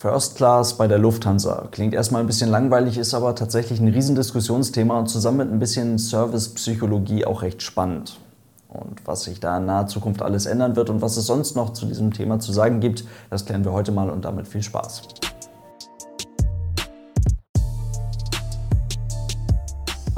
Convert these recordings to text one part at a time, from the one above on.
First Class bei der Lufthansa. Klingt erstmal ein bisschen langweilig, ist aber tatsächlich ein Riesendiskussionsthema und zusammen mit ein bisschen Servicepsychologie auch recht spannend. Und was sich da in naher Zukunft alles ändern wird und was es sonst noch zu diesem Thema zu sagen gibt, das klären wir heute mal und damit viel Spaß.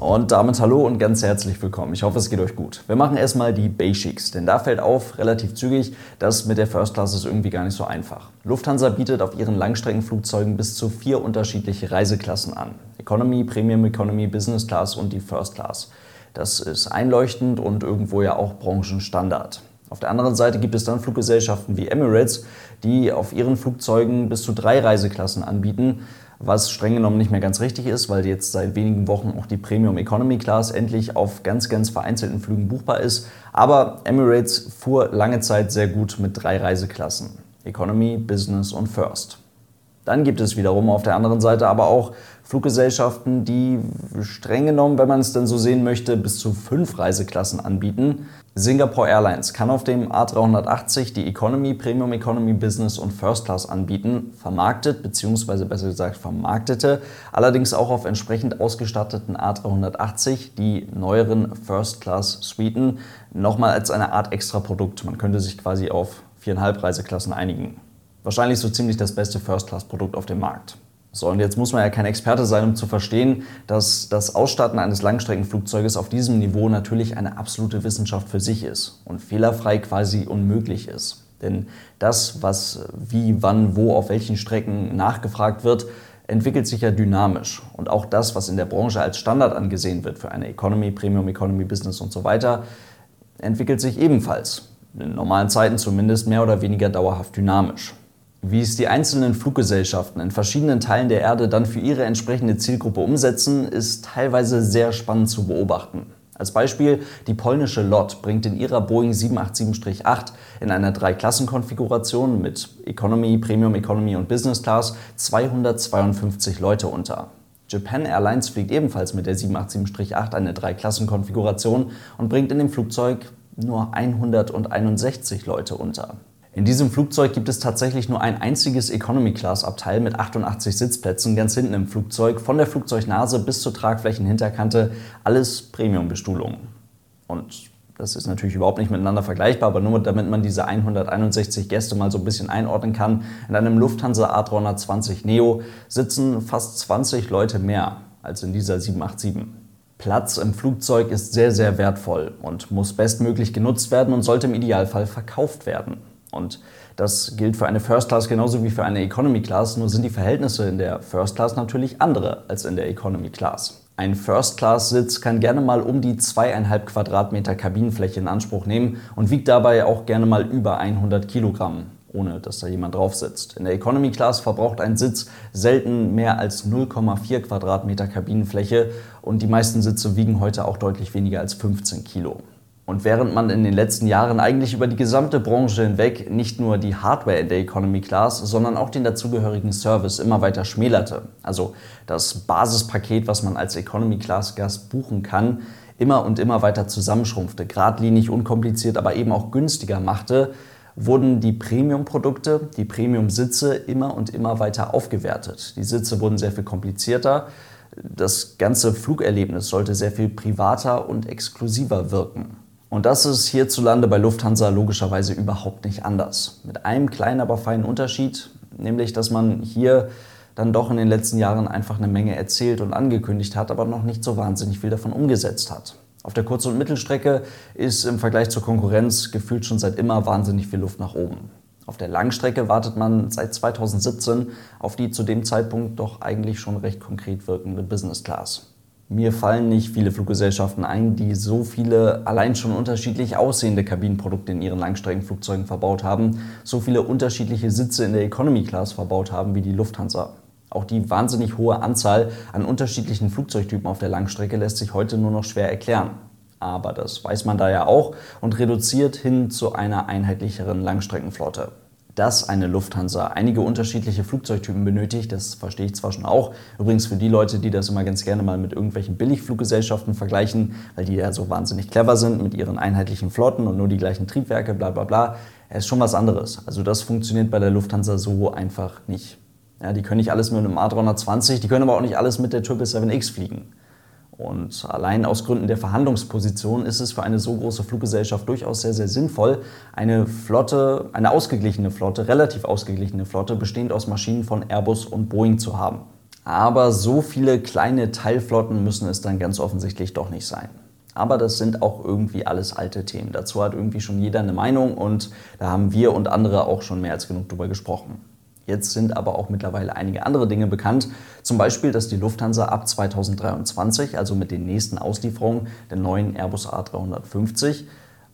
Und damit hallo und ganz herzlich willkommen. Ich hoffe, es geht euch gut. Wir machen erstmal die Basics, denn da fällt auf relativ zügig, dass mit der First Class ist irgendwie gar nicht so einfach. Lufthansa bietet auf ihren Langstreckenflugzeugen bis zu vier unterschiedliche Reiseklassen an. Economy, Premium Economy, Business Class und die First Class. Das ist einleuchtend und irgendwo ja auch Branchenstandard. Auf der anderen Seite gibt es dann Fluggesellschaften wie Emirates, die auf ihren Flugzeugen bis zu drei Reiseklassen anbieten was streng genommen nicht mehr ganz richtig ist, weil jetzt seit wenigen Wochen auch die Premium Economy Class endlich auf ganz, ganz vereinzelten Flügen buchbar ist. Aber Emirates fuhr lange Zeit sehr gut mit drei Reiseklassen. Economy, Business und First. Dann gibt es wiederum auf der anderen Seite aber auch Fluggesellschaften, die streng genommen, wenn man es denn so sehen möchte, bis zu fünf Reiseklassen anbieten. Singapore Airlines kann auf dem A380 die Economy, Premium Economy, Business und First Class anbieten, vermarktet bzw. besser gesagt vermarktete, allerdings auch auf entsprechend ausgestatteten A380 die neueren First Class Suiten nochmal als eine Art Extraprodukt. Man könnte sich quasi auf viereinhalb Reiseklassen einigen. Wahrscheinlich so ziemlich das beste First Class Produkt auf dem Markt. So, und jetzt muss man ja kein Experte sein, um zu verstehen, dass das Ausstatten eines Langstreckenflugzeuges auf diesem Niveau natürlich eine absolute Wissenschaft für sich ist und fehlerfrei quasi unmöglich ist. Denn das, was wie, wann, wo, auf welchen Strecken nachgefragt wird, entwickelt sich ja dynamisch. Und auch das, was in der Branche als Standard angesehen wird für eine Economy, Premium Economy Business und so weiter, entwickelt sich ebenfalls. In normalen Zeiten zumindest mehr oder weniger dauerhaft dynamisch. Wie es die einzelnen Fluggesellschaften in verschiedenen Teilen der Erde dann für ihre entsprechende Zielgruppe umsetzen, ist teilweise sehr spannend zu beobachten. Als Beispiel, die polnische LOT bringt in ihrer Boeing 787-8 in einer Dreiklassenkonfiguration mit Economy, Premium Economy und Business Class 252 Leute unter. Japan Airlines fliegt ebenfalls mit der 787-8 eine Dreiklassenkonfiguration und bringt in dem Flugzeug nur 161 Leute unter. In diesem Flugzeug gibt es tatsächlich nur ein einziges Economy-Class-Abteil mit 88 Sitzplätzen ganz hinten im Flugzeug, von der Flugzeugnase bis zur Tragflächenhinterkante, alles Premium-Bestuhlung. Und das ist natürlich überhaupt nicht miteinander vergleichbar, aber nur damit man diese 161 Gäste mal so ein bisschen einordnen kann. In einem Lufthansa A320 Neo sitzen fast 20 Leute mehr als in dieser 787. Platz im Flugzeug ist sehr, sehr wertvoll und muss bestmöglich genutzt werden und sollte im Idealfall verkauft werden. Und das gilt für eine First Class genauso wie für eine Economy Class, nur sind die Verhältnisse in der First Class natürlich andere als in der Economy Class. Ein First Class Sitz kann gerne mal um die zweieinhalb Quadratmeter Kabinenfläche in Anspruch nehmen und wiegt dabei auch gerne mal über 100 Kilogramm, ohne dass da jemand drauf sitzt. In der Economy Class verbraucht ein Sitz selten mehr als 0,4 Quadratmeter Kabinenfläche und die meisten Sitze wiegen heute auch deutlich weniger als 15 Kilo. Und während man in den letzten Jahren eigentlich über die gesamte Branche hinweg nicht nur die Hardware in der Economy Class, sondern auch den dazugehörigen Service immer weiter schmälerte, also das Basispaket, was man als Economy Class Gast buchen kann, immer und immer weiter zusammenschrumpfte, geradlinig, unkompliziert, aber eben auch günstiger machte, wurden die Premium-Produkte, die Premium-Sitze immer und immer weiter aufgewertet. Die Sitze wurden sehr viel komplizierter. Das ganze Flugerlebnis sollte sehr viel privater und exklusiver wirken. Und das ist hierzulande bei Lufthansa logischerweise überhaupt nicht anders. Mit einem kleinen, aber feinen Unterschied, nämlich dass man hier dann doch in den letzten Jahren einfach eine Menge erzählt und angekündigt hat, aber noch nicht so wahnsinnig viel davon umgesetzt hat. Auf der Kurz- und Mittelstrecke ist im Vergleich zur Konkurrenz gefühlt schon seit immer wahnsinnig viel Luft nach oben. Auf der Langstrecke wartet man seit 2017 auf die zu dem Zeitpunkt doch eigentlich schon recht konkret wirkende Business Class. Mir fallen nicht viele Fluggesellschaften ein, die so viele allein schon unterschiedlich aussehende Kabinenprodukte in ihren Langstreckenflugzeugen verbaut haben, so viele unterschiedliche Sitze in der Economy Class verbaut haben wie die Lufthansa. Auch die wahnsinnig hohe Anzahl an unterschiedlichen Flugzeugtypen auf der Langstrecke lässt sich heute nur noch schwer erklären. Aber das weiß man da ja auch und reduziert hin zu einer einheitlicheren Langstreckenflotte dass eine Lufthansa einige unterschiedliche Flugzeugtypen benötigt, das verstehe ich zwar schon auch. Übrigens für die Leute, die das immer ganz gerne mal mit irgendwelchen Billigfluggesellschaften vergleichen, weil die ja so wahnsinnig clever sind mit ihren einheitlichen Flotten und nur die gleichen Triebwerke, bla bla bla, ist schon was anderes. Also das funktioniert bei der Lufthansa so einfach nicht. Ja, die können nicht alles mit einem A320, die können aber auch nicht alles mit der 777X fliegen. Und allein aus Gründen der Verhandlungsposition ist es für eine so große Fluggesellschaft durchaus sehr, sehr sinnvoll, eine Flotte, eine ausgeglichene Flotte, relativ ausgeglichene Flotte, bestehend aus Maschinen von Airbus und Boeing zu haben. Aber so viele kleine Teilflotten müssen es dann ganz offensichtlich doch nicht sein. Aber das sind auch irgendwie alles alte Themen. Dazu hat irgendwie schon jeder eine Meinung und da haben wir und andere auch schon mehr als genug drüber gesprochen. Jetzt sind aber auch mittlerweile einige andere Dinge bekannt. Zum Beispiel, dass die Lufthansa ab 2023, also mit den nächsten Auslieferungen der neuen Airbus A350,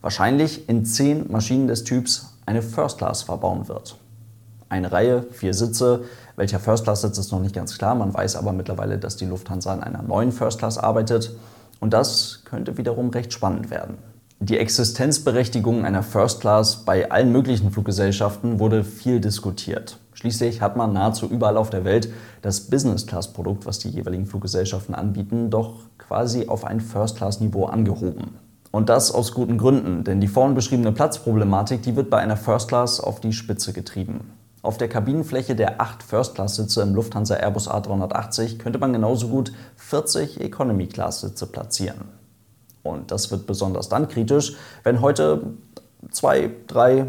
wahrscheinlich in zehn Maschinen des Typs eine First Class verbauen wird. Eine Reihe, vier Sitze. Welcher First Class Sitz ist noch nicht ganz klar. Man weiß aber mittlerweile, dass die Lufthansa an einer neuen First Class arbeitet. Und das könnte wiederum recht spannend werden. Die Existenzberechtigung einer First Class bei allen möglichen Fluggesellschaften wurde viel diskutiert. Schließlich hat man nahezu überall auf der Welt das Business-Class-Produkt, was die jeweiligen Fluggesellschaften anbieten, doch quasi auf ein First-Class-Niveau angehoben. Und das aus guten Gründen, denn die vorhin beschriebene Platzproblematik, die wird bei einer First Class auf die Spitze getrieben. Auf der Kabinenfläche der acht First-Class-Sitze im Lufthansa Airbus A380 könnte man genauso gut 40 Economy-Class-Sitze platzieren. Und das wird besonders dann kritisch, wenn heute zwei, drei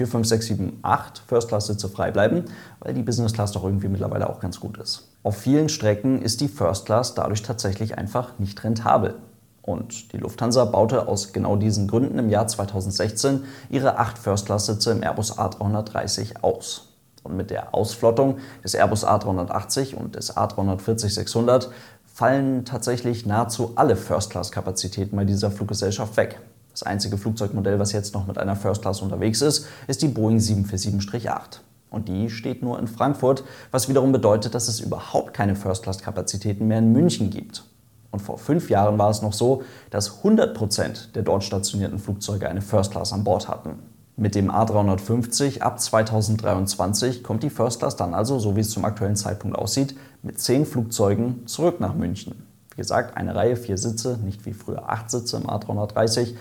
4, 5, 6, 7, 8 First-Class-Sitze frei bleiben, weil die Business Class doch irgendwie mittlerweile auch ganz gut ist. Auf vielen Strecken ist die First Class dadurch tatsächlich einfach nicht rentabel. Und die Lufthansa baute aus genau diesen Gründen im Jahr 2016 ihre 8 First-Class-Sitze im Airbus A330 aus. Und mit der Ausflottung des Airbus A380 und des A340-600 fallen tatsächlich nahezu alle First-Class-Kapazitäten bei dieser Fluggesellschaft weg. Das einzige Flugzeugmodell, was jetzt noch mit einer First Class unterwegs ist, ist die Boeing 747-8. Und die steht nur in Frankfurt, was wiederum bedeutet, dass es überhaupt keine First-Class-Kapazitäten mehr in München gibt. Und vor fünf Jahren war es noch so, dass 100% der dort stationierten Flugzeuge eine First Class an Bord hatten. Mit dem A350 ab 2023 kommt die First Class dann also, so wie es zum aktuellen Zeitpunkt aussieht, mit zehn Flugzeugen zurück nach München. Wie gesagt, eine Reihe, vier Sitze, nicht wie früher acht Sitze im A330,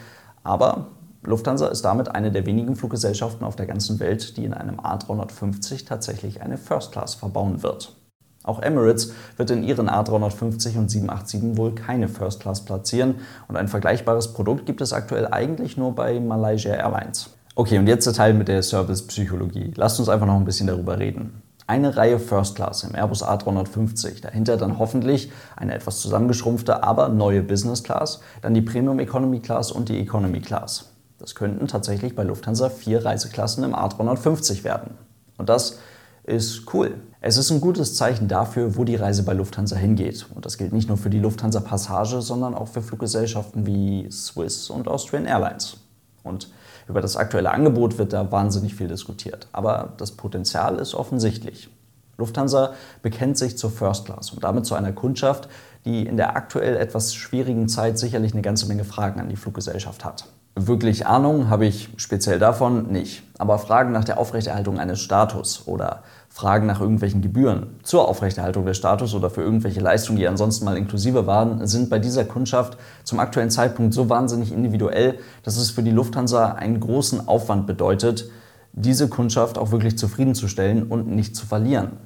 aber Lufthansa ist damit eine der wenigen Fluggesellschaften auf der ganzen Welt, die in einem A350 tatsächlich eine First Class verbauen wird. Auch Emirates wird in ihren A350 und 787 wohl keine First Class platzieren und ein vergleichbares Produkt gibt es aktuell eigentlich nur bei Malaysia Airlines. Okay, und jetzt der Teil mit der Service-Psychologie. Lasst uns einfach noch ein bisschen darüber reden. Eine Reihe First Class im Airbus A350, dahinter dann hoffentlich eine etwas zusammengeschrumpfte, aber neue Business Class, dann die Premium Economy Class und die Economy Class. Das könnten tatsächlich bei Lufthansa vier Reiseklassen im A350 werden. Und das ist cool. Es ist ein gutes Zeichen dafür, wo die Reise bei Lufthansa hingeht. Und das gilt nicht nur für die Lufthansa Passage, sondern auch für Fluggesellschaften wie Swiss und Austrian Airlines. Und über das aktuelle Angebot wird da wahnsinnig viel diskutiert. Aber das Potenzial ist offensichtlich. Lufthansa bekennt sich zur First Class und damit zu einer Kundschaft, die in der aktuell etwas schwierigen Zeit sicherlich eine ganze Menge Fragen an die Fluggesellschaft hat. Wirklich Ahnung habe ich speziell davon nicht. Aber Fragen nach der Aufrechterhaltung eines Status oder Fragen nach irgendwelchen Gebühren zur Aufrechterhaltung des Status oder für irgendwelche Leistungen, die ansonsten mal inklusive waren, sind bei dieser Kundschaft zum aktuellen Zeitpunkt so wahnsinnig individuell, dass es für die Lufthansa einen großen Aufwand bedeutet, diese Kundschaft auch wirklich zufriedenzustellen und nicht zu verlieren.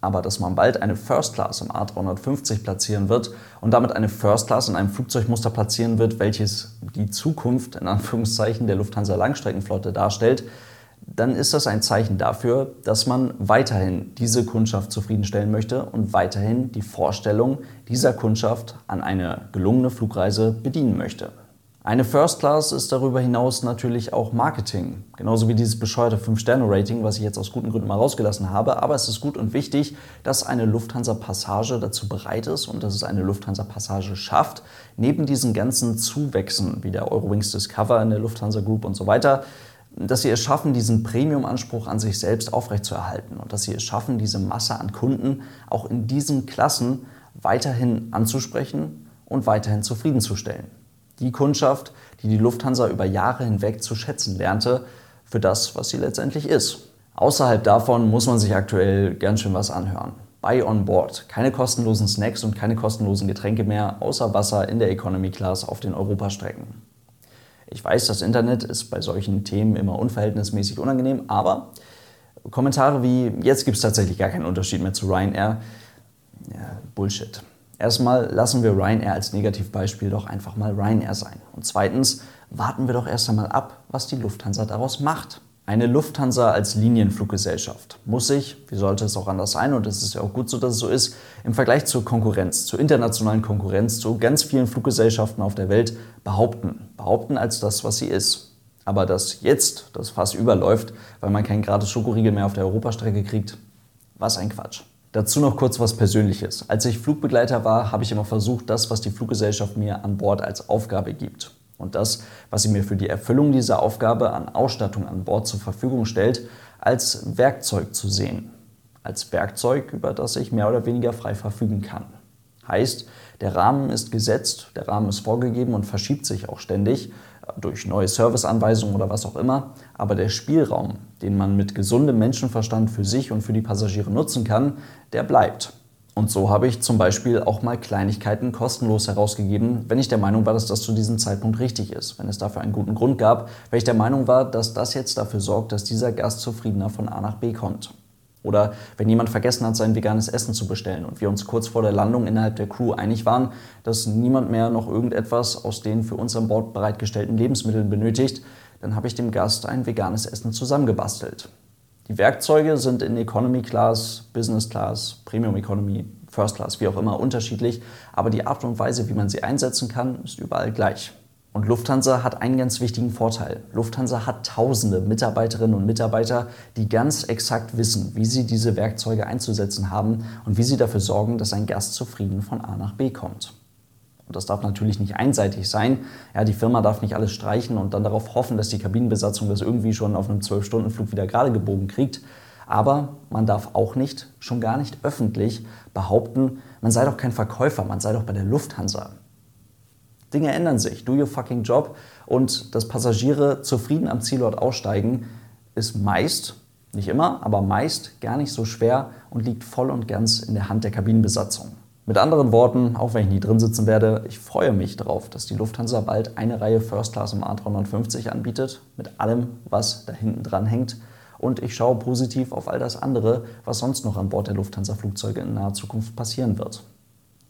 Aber dass man bald eine First Class im A350 platzieren wird und damit eine First Class in einem Flugzeugmuster platzieren wird, welches die Zukunft in Anführungszeichen der Lufthansa Langstreckenflotte darstellt, dann ist das ein Zeichen dafür, dass man weiterhin diese Kundschaft zufriedenstellen möchte und weiterhin die Vorstellung dieser Kundschaft an eine gelungene Flugreise bedienen möchte. Eine First Class ist darüber hinaus natürlich auch Marketing, genauso wie dieses bescheuerte 5-Sterne-Rating, was ich jetzt aus guten Gründen mal rausgelassen habe. Aber es ist gut und wichtig, dass eine Lufthansa-Passage dazu bereit ist und dass es eine Lufthansa-Passage schafft, neben diesen ganzen Zuwächsen wie der Eurowings Discover in der Lufthansa Group und so weiter, dass sie es schaffen, diesen Premium-Anspruch an sich selbst aufrechtzuerhalten und dass sie es schaffen, diese Masse an Kunden auch in diesen Klassen weiterhin anzusprechen und weiterhin zufriedenzustellen. Die Kundschaft, die die Lufthansa über Jahre hinweg zu schätzen lernte, für das, was sie letztendlich ist. Außerhalb davon muss man sich aktuell ganz schön was anhören. Buy on Board. Keine kostenlosen Snacks und keine kostenlosen Getränke mehr, außer Wasser in der Economy Class auf den Europastrecken. Ich weiß, das Internet ist bei solchen Themen immer unverhältnismäßig unangenehm, aber Kommentare wie, jetzt gibt es tatsächlich gar keinen Unterschied mehr zu Ryanair. Ja, Bullshit. Erstmal lassen wir Ryanair als Negativbeispiel doch einfach mal Ryanair sein. Und zweitens warten wir doch erst einmal ab, was die Lufthansa daraus macht. Eine Lufthansa als Linienfluggesellschaft muss sich, wie sollte es auch anders sein, und es ist ja auch gut so, dass es so ist, im Vergleich zur Konkurrenz, zur internationalen Konkurrenz, zu ganz vielen Fluggesellschaften auf der Welt behaupten. Behaupten als das, was sie ist. Aber dass jetzt das Fass überläuft, weil man keinen gratis Schokoriegel mehr auf der Europastrecke kriegt, was ein Quatsch. Dazu noch kurz was Persönliches. Als ich Flugbegleiter war, habe ich immer versucht, das, was die Fluggesellschaft mir an Bord als Aufgabe gibt und das, was sie mir für die Erfüllung dieser Aufgabe an Ausstattung an Bord zur Verfügung stellt, als Werkzeug zu sehen. Als Werkzeug, über das ich mehr oder weniger frei verfügen kann. Heißt, der Rahmen ist gesetzt, der Rahmen ist vorgegeben und verschiebt sich auch ständig durch neue Serviceanweisungen oder was auch immer. Aber der Spielraum, den man mit gesundem Menschenverstand für sich und für die Passagiere nutzen kann, der bleibt. Und so habe ich zum Beispiel auch mal Kleinigkeiten kostenlos herausgegeben, wenn ich der Meinung war, dass das zu diesem Zeitpunkt richtig ist. Wenn es dafür einen guten Grund gab, wenn ich der Meinung war, dass das jetzt dafür sorgt, dass dieser Gast zufriedener von A nach B kommt. Oder wenn jemand vergessen hat, sein veganes Essen zu bestellen und wir uns kurz vor der Landung innerhalb der Crew einig waren, dass niemand mehr noch irgendetwas aus den für uns an Bord bereitgestellten Lebensmitteln benötigt, dann habe ich dem Gast ein veganes Essen zusammengebastelt. Die Werkzeuge sind in Economy Class, Business Class, Premium Economy, First Class, wie auch immer unterschiedlich, aber die Art und Weise, wie man sie einsetzen kann, ist überall gleich. Und Lufthansa hat einen ganz wichtigen Vorteil. Lufthansa hat tausende Mitarbeiterinnen und Mitarbeiter, die ganz exakt wissen, wie sie diese Werkzeuge einzusetzen haben und wie sie dafür sorgen, dass ein Gast zufrieden von A nach B kommt. Und das darf natürlich nicht einseitig sein. Ja, die Firma darf nicht alles streichen und dann darauf hoffen, dass die Kabinenbesatzung das irgendwie schon auf einem 12-Stunden-Flug wieder gerade gebogen kriegt. Aber man darf auch nicht, schon gar nicht öffentlich, behaupten, man sei doch kein Verkäufer, man sei doch bei der Lufthansa. Dinge ändern sich, do your fucking job. Und dass Passagiere zufrieden am Zielort aussteigen, ist meist, nicht immer, aber meist gar nicht so schwer und liegt voll und ganz in der Hand der Kabinenbesatzung. Mit anderen Worten, auch wenn ich nie drin sitzen werde, ich freue mich darauf, dass die Lufthansa bald eine Reihe First Class im A350 anbietet, mit allem, was da hinten dran hängt. Und ich schaue positiv auf all das andere, was sonst noch an Bord der Lufthansa-Flugzeuge in naher Zukunft passieren wird.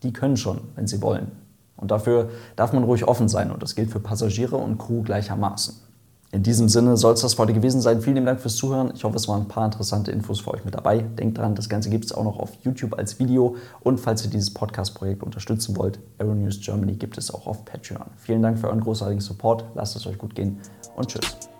Die können schon, wenn sie wollen. Und dafür darf man ruhig offen sein und das gilt für Passagiere und Crew gleichermaßen. In diesem Sinne soll es das heute gewesen sein. Vielen Dank fürs Zuhören. Ich hoffe, es waren ein paar interessante Infos für euch mit dabei. Denkt dran, das Ganze gibt es auch noch auf YouTube als Video. Und falls ihr dieses Podcast-Projekt unterstützen wollt, Aeronews Germany gibt es auch auf Patreon. Vielen Dank für euren großartigen Support. Lasst es euch gut gehen und tschüss.